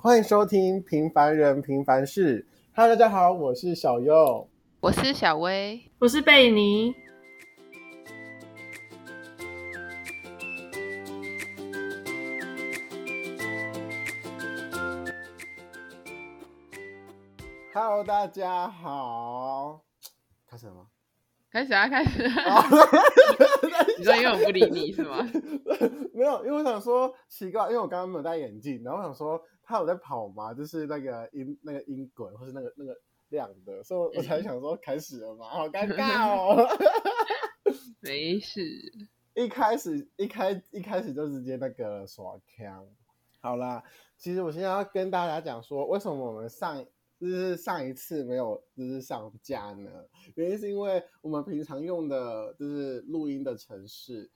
欢迎收听《平凡人平凡事》。Hello，大家好，我是小优，我是小薇，我是贝尼。Hello，大家好。开始了吗？开始啊，开始啊！你说因为我不理你是吗？没有，因为我想说奇怪，因为我刚刚没有戴眼镜，然后我想说他有在跑吗？就是那个音那个音轨，或是那个那个亮的，所以我才想说开始了嘛，好尴 尬哦。没事，一开始一开一开始就直接那个耍枪。好啦，其实我现在要跟大家讲说，为什么我们上。就是上一次没有就是上架呢，原因是因为我们平常用的就是录音的城市，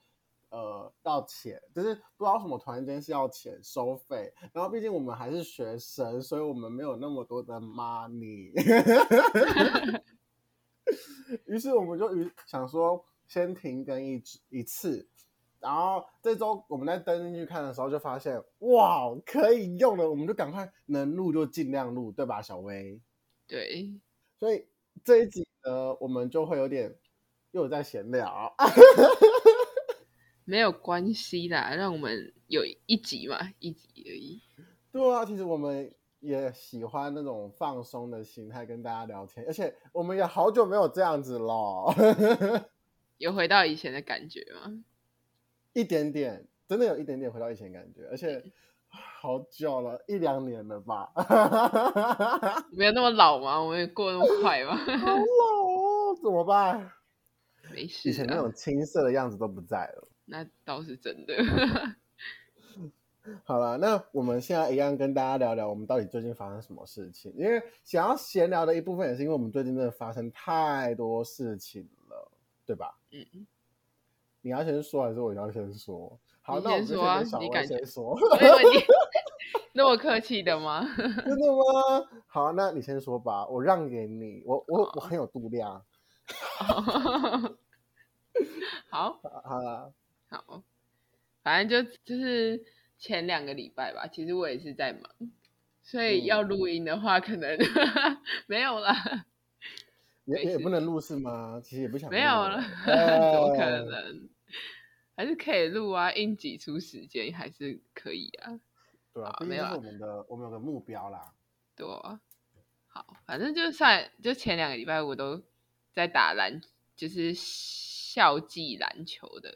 呃，要钱，就是不知道什么突然间是要钱收费，然后毕竟我们还是学生，所以我们没有那么多的 money，于是我们就于想说先停更一一次。然后这周我们在登进去看的时候，就发现哇，可以用了，我们就赶快能录就尽量录，对吧，小薇？对，所以这一集呢，我们就会有点又在闲聊，没有关系啦，让我们有一集嘛，一集而已。对啊，其实我们也喜欢那种放松的心态跟大家聊天，而且我们也好久没有这样子了，有回到以前的感觉吗？一点点，真的有一点点回到以前感觉，而且好久了，一两年了吧？没有那么老吗？我们也过那么快吗？好老哦，怎么办？没事，以前那种青涩的样子都不在了。那倒是真的。好了，那我们现在一样跟大家聊聊，我们到底最近发生什么事情？因为想要闲聊的一部分，也是因为我们最近真的发生太多事情了，对吧？嗯。你要先说还是我要先说？好，你先说啊，那我们先先说。那么客气的吗？真的吗？好，那你先说吧，我让给你。我我我很有度量。好，好了，好，反正就就是前两个礼拜吧。其实我也是在忙，所以要录音的话，可能、嗯、没有了。也也不能录是吗？其实也不想录。没有了，怎么可能？还是可以录啊，硬挤出时间还是可以啊。对啊，没有我们的，我们有个目标啦。对啊，好，反正就算就前两个礼拜我都在打篮，就是校际篮球的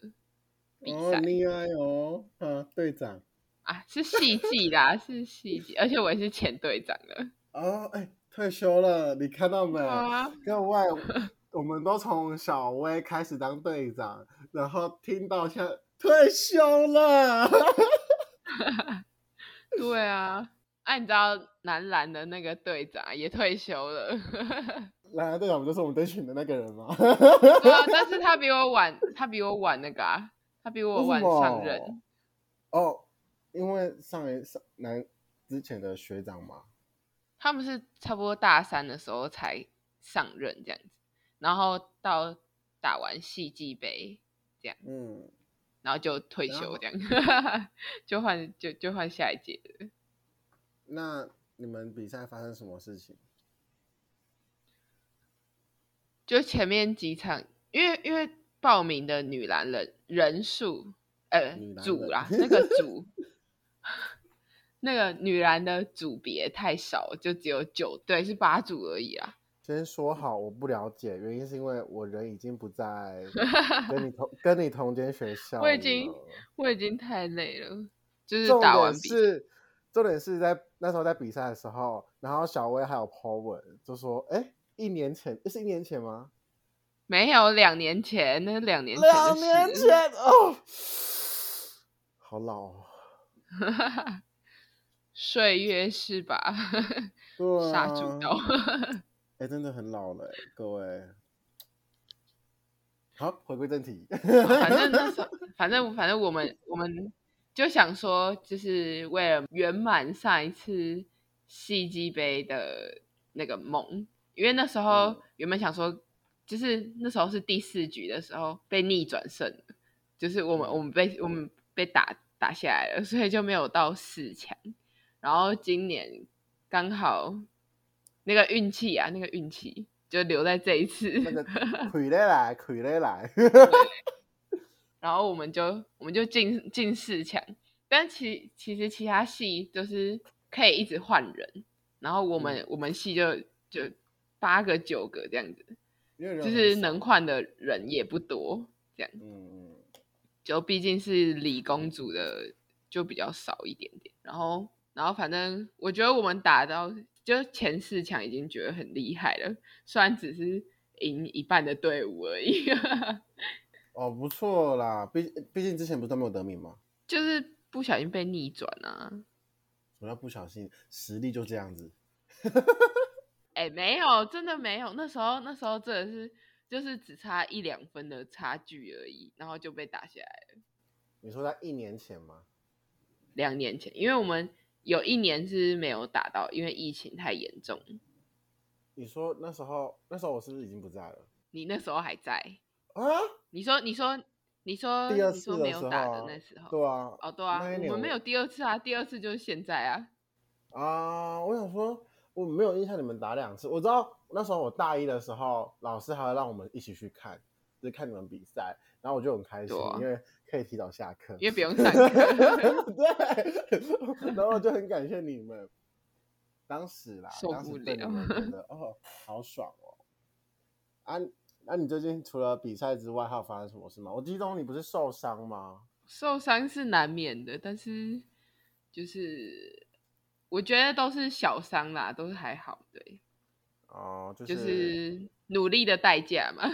比赛。哦，厉害哦，啊，队长啊，是系际啦，是系际，而且我也是前队长的。哦，哎，退休了，你看到没？啊，各位。我们都从小薇开始当队长，然后听到现在退休了。对啊，哎、啊，你知道男篮的那个队长也退休了。男篮队长不就是我们队群的那个人吗？对啊，但是他 比我晚，他比我晚那个啊，他比我晚上任。哦，因为上一上男之前的学长嘛，他们是差不多大三的时候才上任这样子。然后到打完系际杯这样，嗯，然后就退休这样，就换就就换下一届了。那你们比赛发生什么事情？就前面几场，因为因为报名的女篮人人数，呃，组啦，那个组，那个女篮的组别太少，就只有九队，是八组而已啊。先说好，我不了解，原因是因为我人已经不在 跟你同跟你同间学校。我已经我已经太累了，就是打完是重点是在那时候在比赛的时候，然后小薇还有 po 文，就说：“哎，一年前，是一年前吗？没有，两年前，那是两年前。两年前哦，好老哦，岁月是把 杀猪刀。哎、欸，真的很老了，各位。好，回归正题。反正那时候，反正反正我们我们就想说，就是为了圆满上一次戏剧杯的那个梦，因为那时候原本想说，就是那时候是第四局的时候被逆转胜，就是我们我们被我们被打打下来了，所以就没有到四强。然后今年刚好那个运气啊，那个运气就留在这一次。那个 亏得来，亏得来。然后我们就我们就进进四强，但其其实其他系就是可以一直换人，然后我们、嗯、我们系就就八个九个这样子，就是能换的人也不多，这样。嗯，就毕竟是理工组的，就比较少一点点。然后然后反正我觉得我们打到就前四强已经觉得很厉害了，虽然只是赢一半的队伍而已。哦，不错啦，毕毕竟之前不是都没有得名吗？就是不小心被逆转啊！什么叫不小心？实力就这样子。哎、欸，没有，真的没有。那时候那时候真的是就是只差一两分的差距而已，然后就被打下来了。你说在一年前吗？两年前，因为我们有一年是没有打到，因为疫情太严重。你说那时候那时候我是不是已经不在了？你那时候还在。啊！你说，你说，你说，第二次你说没有打的那时候，对啊，哦，对啊，我们没有第二次啊，第二次就是现在啊。啊，我想说，我没有印象你们打两次。我知道那时候我大一的时候，老师还会让我们一起去看，就是看你们比赛，然后我就很开心，啊、因为可以提早下课，因为不用 上课。对，然后就很感谢你们。当时啦，受不了，哦，好爽哦，啊。那、啊、你最近除了比赛之外，还有发生什么事吗？我记得你不是受伤吗？受伤是难免的，但是就是我觉得都是小伤啦，都是还好，对。哦，就是、就是、努力的代价嘛。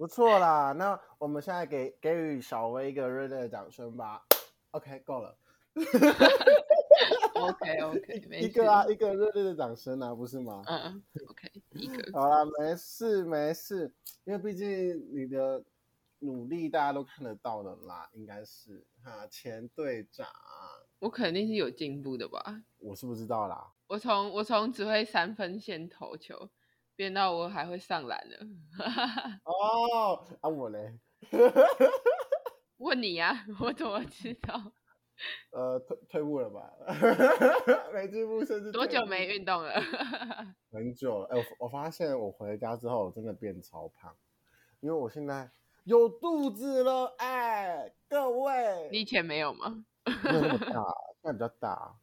不错啦，那我们现在给给予小薇一个热烈的掌声吧。OK，够了。OK OK，一个啊，一个热烈的掌声啊，不是吗？嗯，OK，一个。好啦，没事没事，因为毕竟你的努力大家都看得到的啦，应该是哈，前队长。我肯定是有进步的吧？我是不知道啦。我从我从只会三分线投球，变到我还会上篮了。哦，啊我嘞？问你呀，我怎么知道？呃，退退步了吧？没进步，甚至多久没运动了？很久了。哎、欸，我我发现我回家之后我真的变超胖，因为我现在有肚子了。哎、欸，各位，你以前没有吗？没有那么大，现在比较大，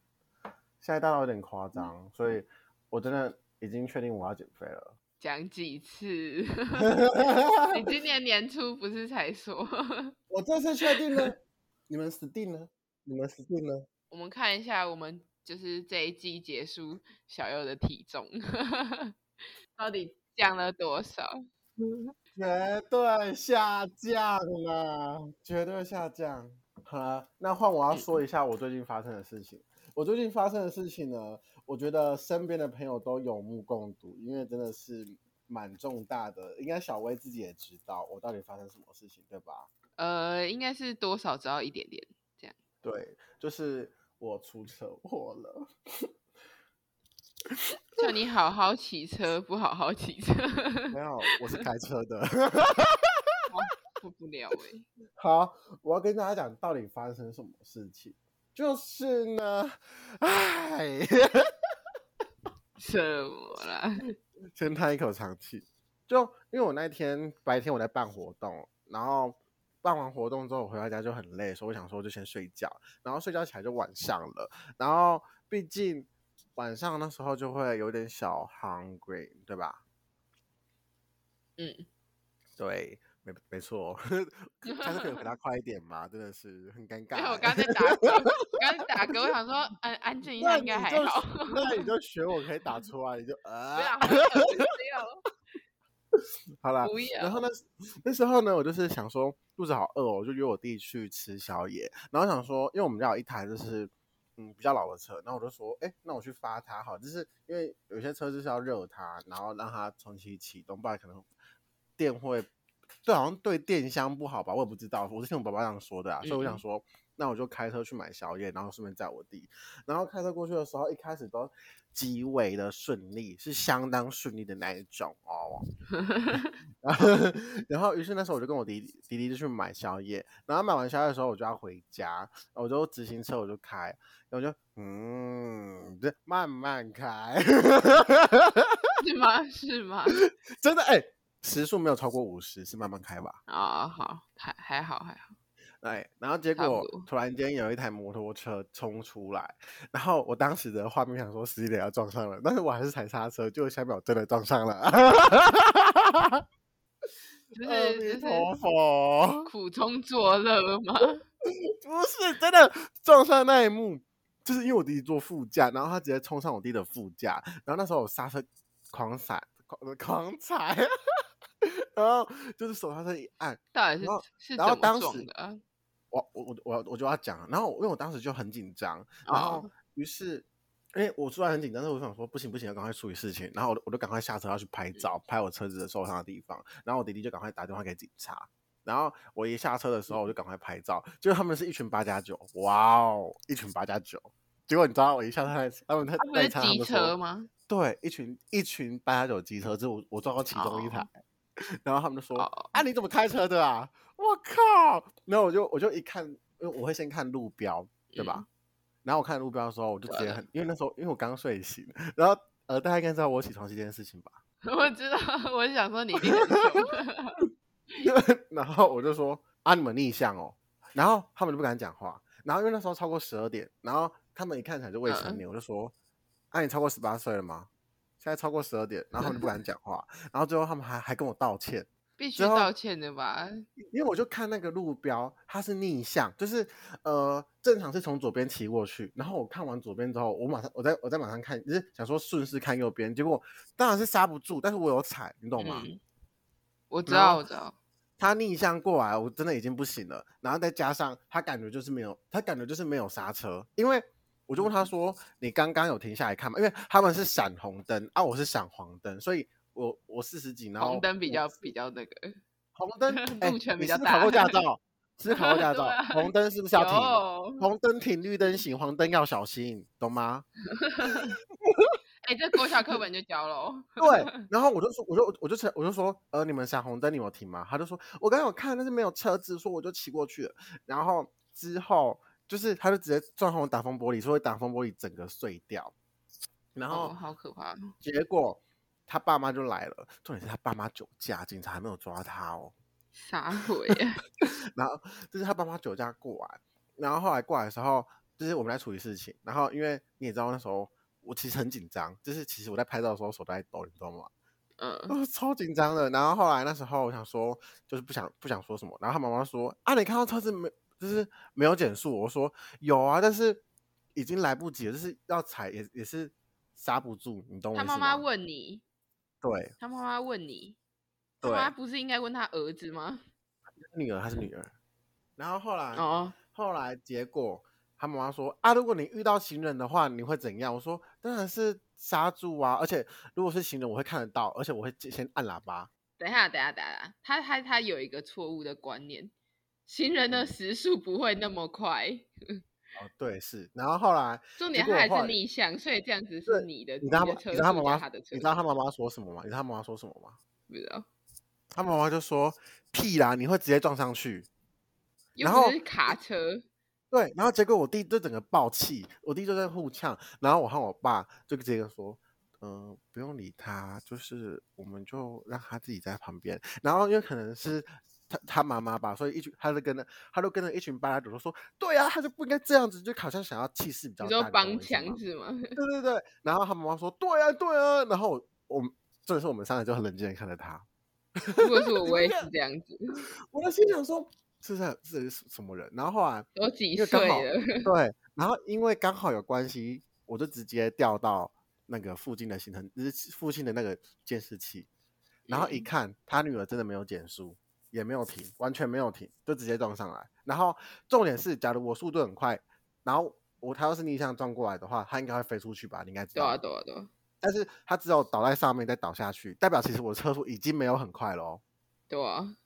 现在大到有点夸张，所以我真的已经确定我要减肥了。讲几次？你今年年初不是才说？我这次确定了，你们死定了。你们死定了！我们看一下，我们就是这一季结束小佑的体重，到底降了多少？绝对下降了，绝对下降。好了，那换我要说一下我最近发生的事情。我最近发生的事情呢，我觉得身边的朋友都有目共睹，因为真的是蛮重大的。应该小薇自己也知道我到底发生什么事情，对吧？呃，应该是多少知道一点点这样。对，就是我出车祸了。叫你好好骑车，不好好骑车。没有，我是开车的。受不了哎。好，我要跟大家讲到底发生什么事情。就是呢，哎，什么啦？先叹一口长气。就因为我那天白天我在办活动，然后。办完活动之后，我回到家就很累，所以我想说就先睡觉，然后睡觉起来就晚上了。然后毕竟晚上那时候就会有点小 hungry，对吧？嗯，对，没没错，下次可以回答快一点嘛，真的是很尴尬。我刚才打嗝，刚才打嗝，我想说安安静一下应该还好。那你就学我可以打出来，你就 啊。好啦，然后呢，那时候呢，我就是想说肚子好饿哦，我就约我弟去吃宵夜。然后想说，因为我们家有一台就是嗯比较老的车，然后我就说，哎，那我去发它好，就是因为有些车就是要热它，然后让它重新启动，不然可能电会对，好像对电箱不好吧，我也不知道，我是听我爸爸这样说的啊，嗯、所以我想说，那我就开车去买宵夜，然后顺便载我弟，然后开车过去的时候，一开始都极为的顺利，是相当顺利的那一种哦。然后，然后，于是那时候我就跟我弟弟弟弟就去买宵夜，然后买完宵夜的时候，我就要回家，我就直行车我就开，然后我就嗯，对慢慢开，是吗？是吗？真的哎，时速没有超过五十，是慢慢开吧？啊、哦，好，还还好还好。对，然后结果突然间有一台摩托车冲出来，然后我当时的画面想说司机要撞上了，但是我还是踩刹车，就下一秒真的撞上了。阿弥陀佛，苦中作乐吗？不是，真的撞上那一幕，就是因为我弟弟坐副驾，然后他直接冲上我弟的副驾，然后那时候我刹车狂踩，狂狂踩，然后就是手刹车一按，到底是然后是然后当时的？我我我我就要讲，然后因为我当时就很紧张，然后于是，因为我虽然很紧张，但是我想说不行不行，要赶快处理事情，然后我我就赶快下车要去拍照，拍我车子的受伤的地方，然后我弟弟就赶快打电话给警察，然后我一下车的时候我就赶快拍照，结果他们是一群八加九，哇哦，一群八加九，结果你知道我一下车，他们他那一场他们车吗？对，一群一群八加九机车，就我我撞到其中一台，然后他们就说啊你怎么开车的啊？我靠！然后我就我就一看，因为我会先看路标，对吧？嗯、然后我看路标的时候，我就直接很，因为那时候因为我刚睡醒，然后呃，大家应该知道我起床这件事情吧？我知道，我想说你一定 然后我就说啊，你们逆向哦，然后他们就不敢讲话。然后因为那时候超过十二点，然后他们一看起来就未成年，嗯、我就说啊，你超过十八岁了吗？现在超过十二点，然后他们就不敢讲话，然后最后他们还还跟我道歉。必须道歉的吧？因为我就看那个路标，它是逆向，就是呃，正常是从左边骑过去。然后我看完左边之后，我马上我在我在马上看，就是想说顺势看右边，结果当然是刹不住，但是我有踩，你懂吗？嗯、我知道，我知道。他逆向过来，我真的已经不行了。然后再加上他感觉就是没有，他感觉就是没有刹车，因为我就问他说：“嗯、你刚刚有停下来看吗？”因为他们是闪红灯啊，我是闪黄灯，所以。我我四十几，然后红灯比较比较那个，红灯 路权比较大。考过驾照，是考过驾照。红灯是不是要停？红灯停，绿灯行，黄灯要小心，懂吗？哎，这国小课本就教了。对，然后我就说，我就我就我就说，呃，你们闪红灯，你有停吗？他就说，我刚刚有看，但是没有车子，说我就骑过去了。然后之后就是，他就直接撞红挡风玻璃，说会挡风玻璃整个碎掉。然后好可怕，结果。他爸妈就来了，重点是他爸妈酒驾，警察还没有抓他哦。啥鬼啊？然后就是他爸妈酒驾过来，然后后来过来的时候，就是我们在处理事情。然后因为你也知道那时候我其实很紧张，就是其实我在拍照的时候手都在抖，你知道吗？嗯，超紧张的。然后后来那时候我想说，就是不想不想说什么。然后他妈妈说：“啊，你看到车子没？就是没有减速。”我说：“有啊，但是已经来不及了，就是要踩也也是刹不住。”你懂我意思吗？他妈妈问你。对，他妈妈问你，他妈不是应该问他儿子吗？女儿还是女儿？然后后来，哦，后来结果他妈妈说啊，如果你遇到行人的话，你会怎样？我说当然是刹住啊，而且如果是行人，我会看得到，而且我会先按喇叭。等一下，等一下，等一下，他他他有一个错误的观念，行人的时速不会那么快。嗯 哦，对，是，然后后来重点他还是逆向，所以这样子是你的，你知道他，你知道他妈妈，你知道他妈妈说什么吗？你知道他妈妈说什么吗？不知道，他妈妈就说屁啦，你会直接撞上去，然后是卡车，对，然后结果我弟就整个爆气，我弟就在互呛，然后我和我爸就直接说，嗯、呃，不用理他，就是我们就让他自己在旁边，然后因为可能是。他他妈妈吧，所以一群他就跟着，他就跟着一群八加九说，对呀、啊，他就不应该这样子，就好像想要气势比较大。你说帮腔是吗？对对对，然后他妈妈说，对呀、啊、对啊，然后我们这时候我们三个就很冷静的看着他。如果是我，我也是这样子。我的心想说，这是这是什么人？然后后来都几岁了？对，然后因为刚好有关系，我就直接调到那个附近的行程，就是附近的那个监视器，然后一看，他女儿真的没有减速。也没有停，完全没有停，就直接撞上来。然后重点是，假如我速度很快，然后我他要是逆向撞过来的话，他应该会飞出去吧？你应该知道。对啊，对啊，对啊。但是他只有倒在上面再倒下去，代表其实我的车速已经没有很快了哦。对啊。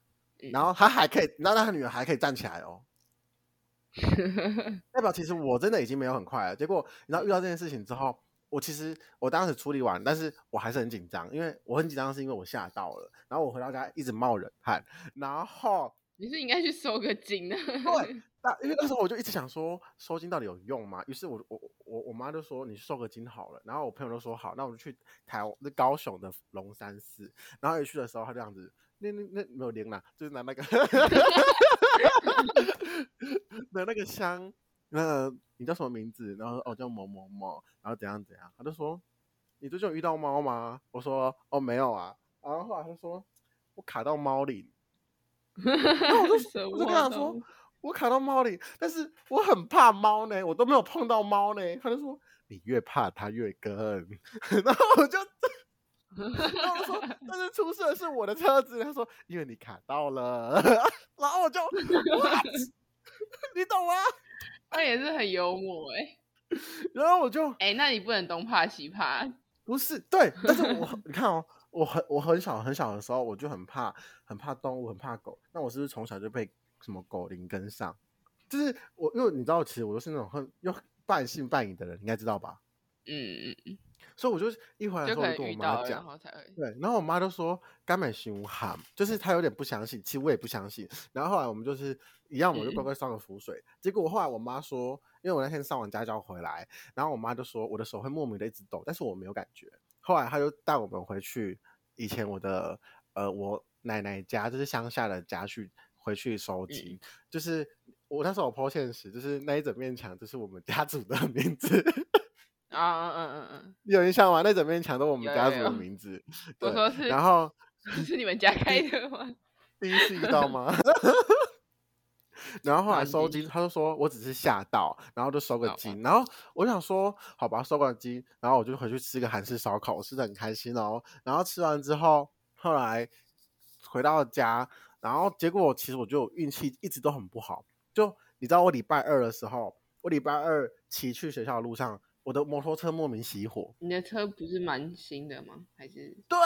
然后他还可以，然后那他女儿还可以站起来哦，代表其实我真的已经没有很快了。结果你知道遇到这件事情之后，我其实我当时处理完，但是我还是很紧张，因为我很紧张是因为我吓到了，然后我回到家一直冒冷汗，然后你是应该去收个金的？对，那因为那时候我就一直想说收金到底有用吗？于是我我我我妈就说你收个金好了，然后我朋友都说好，那我就去台湾高雄的龙山寺，然后一去的时候他这样子。那那那没有灵了，就是拿那个 拿那个香，那个你叫什么名字？然后哦叫某某某，然后怎样怎样？他就说你最近有遇到猫吗？我说哦没有啊。然后后来他就说我卡到猫灵，然后我就 我就跟他说我卡到猫里，但是我很怕猫呢，我都没有碰到猫呢。他就说你越怕它越跟，然后我就。然后我说，但是出事的是我的车子。他说，因为你卡到了。然后我就，你懂吗？他也是很幽默哎、欸。然后我就，哎、欸，那你不能东怕西怕。不是，对，但是我 你看哦，我很我很小很小的时候，我就很怕很怕动物，很怕狗。那我是不是从小就被什么狗灵跟上？就是我，因为你知道，其实我就是那种很又半信半疑的人，你应该知道吧？嗯嗯嗯。所以我就一回来的时候就跟我妈讲，对，然后我妈就说甘美心寒，就是她有点不相信，其实我也不相信。然后后来我们就是一样，我就乖乖烧个符水。嗯、结果后来我妈说，因为我那天上完家教回来，然后我妈就说我的手会莫名的一直抖，但是我没有感觉。后来她就带我们回去以前我的呃我奶奶家，就是乡下的家去回去收集。嗯、就是我那时候我 po 现实，就是那一整面墙就是我们家 族的名字。啊嗯嗯嗯嗯，你有印象吗？那整面墙都是我们家族的 名字。我说是，然后是你们家开的吗？第一次遇到吗？然后后来收金，他就说我只是吓到，然后就收个金。然后我想说，好吧，收个金，然后我就回去吃个韩式烧烤，我吃的很开心哦。然后吃完之后，后来回到家，然后结果其实我就运气一直都很不好。就你知道，我礼拜二的时候，我礼拜二骑去学校的路上。我的摩托车莫名熄火。你的车不是蛮新的吗？还是？对，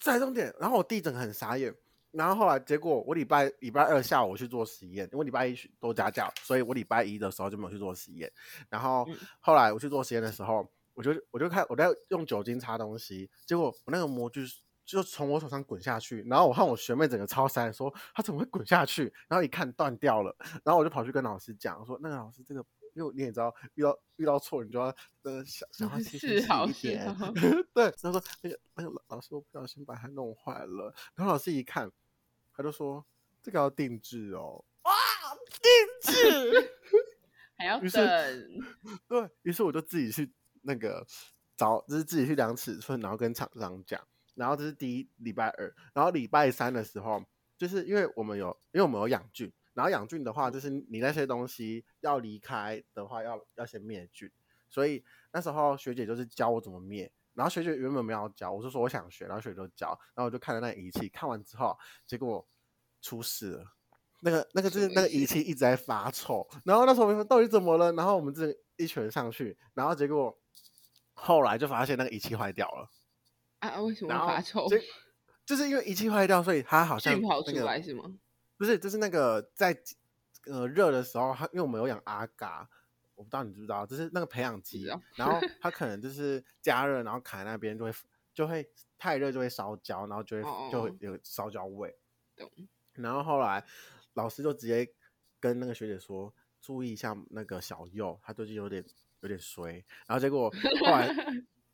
在重点。然后我弟整个很傻眼。然后后来结果我礼拜礼拜二下午去做实验，因为礼拜一都家教，所以我礼拜一的时候就没有去做实验。然后后来我去做实验的时候，我就我就看我在用酒精擦东西，结果我那个模具就从我手上滚下去。然后我看我学妹整个超傻眼，说她怎么会滚下去？然后一看断掉了。然后我就跑去跟老师讲，说那个老师这个。因为你也知道，遇到遇到错，你就要呃想想要提醒一点。对，他说那个那个老老师，我不小心把它弄坏了。然后老师一看，他就说这个要定制哦。哇，定制 还要等。对，于是我就自己去那个找，就是自己去量尺寸，然后跟厂商讲。然后这是第一礼拜二，然后礼拜三的时候，就是因为我们有，因为我们有养菌。然后养菌的话，就是你那些东西要离开的话要，要要先灭菌。所以那时候学姐就是教我怎么灭。然后学姐原本没有教，我就说我想学，然后学姐就教。然后我就看了那个仪器，看完之后，结果出事了。那个那个就是那个仪器一直在发臭。然后那时候我们说到底怎么了？然后我们这一群人上去，然后结果后来就发现那个仪器坏掉了。啊？为什么发臭？就，就是因为仪器坏掉，所以它好像、那个、跑出来是吗？不是，就是那个在呃热的时候，它因为我们有养阿嘎，我不知道你知不知道，就是那个培养基，然后它可能就是加热，然后卡在那边就会就会太热就会烧焦，然后就会就会有烧焦味。懂。然后后来老师就直接跟那个学姐说，注意一下那个小右，他最近有点有点衰。然后结果后来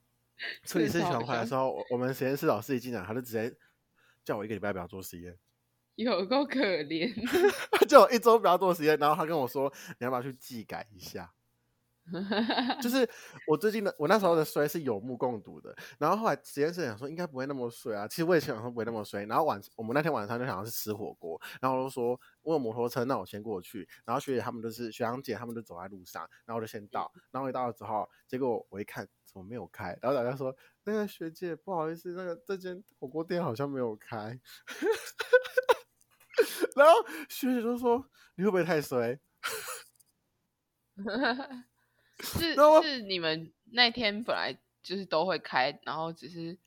处理事情回来的时候，我们实验室老师一进来，他就直接叫我一个礼拜不要做实验。有够可怜，就我一周比较多时间，然后他跟我说，你要不要去技改一下？就是我最近的，我那时候的衰是有目共睹的。然后后来实验室想说应该不会那么衰啊，其实我也想说不会那么衰。然后晚我们那天晚上就想要去吃火锅，然后我就说我有摩托车，那我先过去。然后学姐他们就是学长姐他们就走在路上，然后我就先到。然后一到了之后，结果我一看怎么没有开，然后大家说那个学姐不好意思，那个这间火锅店好像没有开。然后学姐就说：“你会不会太衰？”是 是，你们那天本来就是都会开，然后只是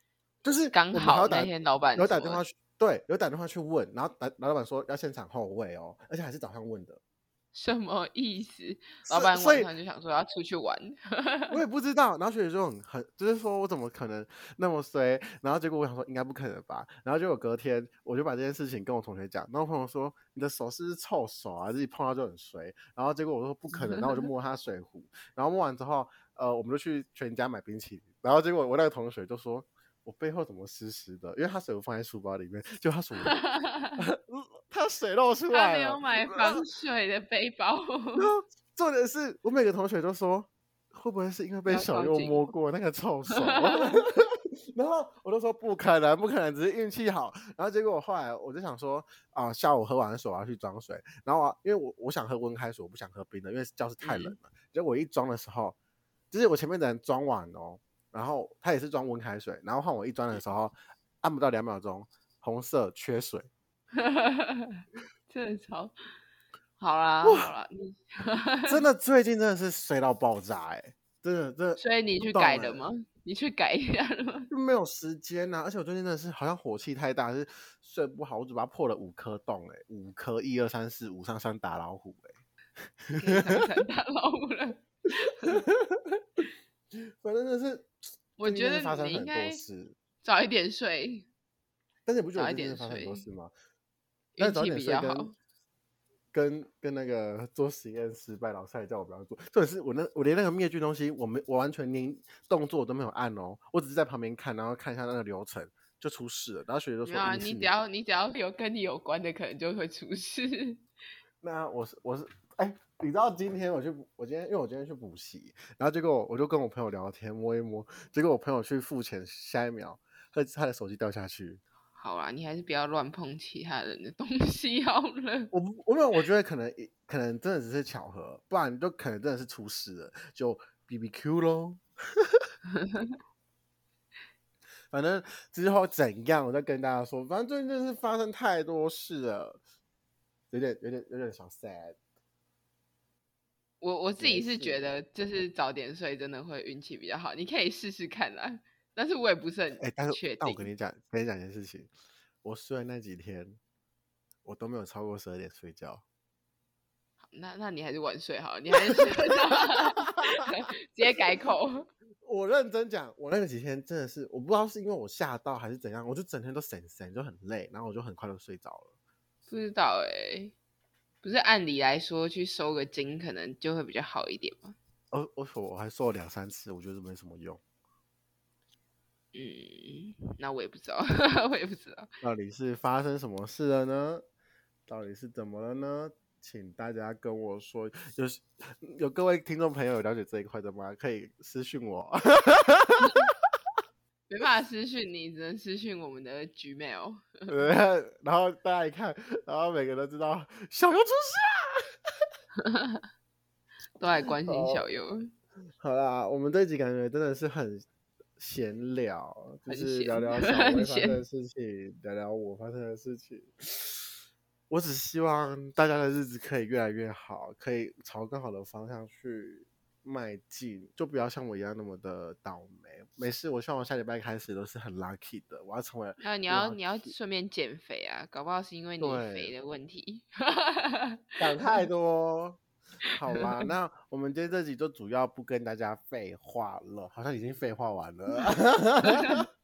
就是刚好那天老板有打电话去，对，有打电话去问，然后老老板说要现场后位哦，而且还是早上问的。什么意思？老板晚上就想说要出去玩，我也不知道。然后学姐就很很，就是说我怎么可能那么衰？然后结果我想说应该不可能吧。然后结果隔天我就把这件事情跟我同学讲，然后我朋友说你的手是不是臭手啊？自己碰到就很衰。然后结果我说不可能，然后我就摸他水壶，然后摸完之后，呃，我们就去全家买冰淇淋。然后结果我那个同学就说。我背后怎么湿湿的？因为他水壶放在书包里面，就他水，他水漏出来了。他没有买防水的背包。重点是我每个同学都说，会不会是因为被小右摸过那个臭 手？然后我都说不可能，不可能，只是运气好。然后结果我后来我就想说啊，下午喝完水我要去装水，然后、啊、因为我我想喝温开水，我不想喝冰的，因为教室太冷了。嗯、结果我一装的时候，就是我前面的人装完哦。然后他也是装温开水，然后换我一装的时候，按不到两秒钟，红色缺水，真的超好啦，好啦，你真的最近真的是衰到爆炸哎、欸，真的真的。所以你去改了吗？你去改一下了吗？没有时间呐、啊，而且我最近真的是好像火气太大，是睡不好，我嘴巴破了五颗洞哎、欸，五颗一二三四五上山打老虎哎、欸，打 老虎了，反正就是。我觉得你应该早一点睡，但是你不觉得今天发生很多事吗？运气比较好。跟跟那个做实验失败，老师还叫我不要做。重点是我那我连那个灭菌东西，我没我完全连动作都没有按哦，我只是在旁边看，然后看一下那个流程就出事了。然后学姐就说：“啊，你只要你只要有跟你有关的，可能就会出事。”那我是我是哎。欸你知道今天我去我今天因为我今天去补习，然后结果我就跟我朋友聊天摸一摸，结果我朋友去付钱，下一秒他他的手机掉下去。好啦，你还是不要乱碰其他人的东西好了。我我没有，我觉得可能 可能真的只是巧合，不然就可能真的是出事了，就 BBQ 喽。反正之后怎样，我再跟大家说。反正最近真是发生太多事了，有点有点有点小 sad。我我自己是觉得，就是早点睡真的会运气比较好，你可以试试看啦。但是我也不是很确定。欸，但是但我跟你讲，跟你讲一件事情，我睡的那几天，我都没有超过十二点睡觉。那那你还是晚睡好，你还是 直接改口。我认真讲，我那几天真的是，我不知道是因为我吓到还是怎样，我就整天都神神，就很累，然后我就很快就睡着了。不知道哎、欸。不是按理来说去收个金可能就会比较好一点吗？哦，我我我还收了两三次，我觉得没什么用。嗯，那我也不知道，我也不知道到底是发生什么事了呢？到底是怎么了呢？请大家跟我说，有有各位听众朋友有了解这一块的吗？可以私信我。没办法私讯你，只能私讯我们的 Gmail。然后大家一看，然后每个人都知道小优出事啊，都来关心小优。好啦，我们这集感觉真的是很闲聊，就是聊聊小薇发生的事情，聊聊我发生的事情。我只希望大家的日子可以越来越好，可以朝更好的方向去。迈进，就不要像我一样那么的倒霉。没事，我希望我下礼拜开始都是很 lucky 的。我要成为……啊，你要你要顺便减肥啊，搞不好是因为你肥的问题。想太多，好啦？那我们今天这集就主要不跟大家废话了，好像已经废话完了。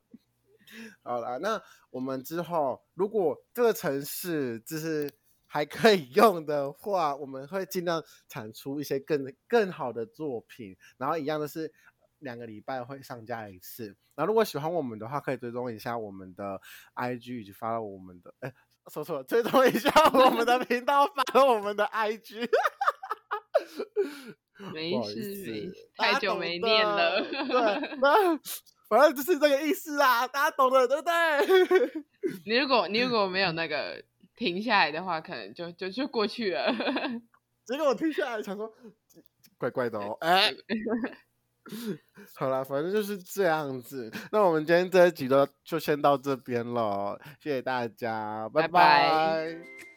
好了，那我们之后如果这个城市就是。还可以用的话，我们会尽量产出一些更更好的作品。然后一样的是，两个礼拜会上架一次。然后如果喜欢我们的话，可以追踪一下我们的 IG 以及发到我们的，哎，说错了，追踪一下我们的频道，发到我们的 IG。没事，没事，太久没念了。对，那 反正就是这个意思啊，大家懂的，对不对？你如果你如果没有那个。停下来的话，可能就就就过去了。结果我停下来，想说怪怪的哦。哎，好啦，反正就是这样子。那我们今天这一集呢，就先到这边了。谢谢大家，拜拜。拜拜。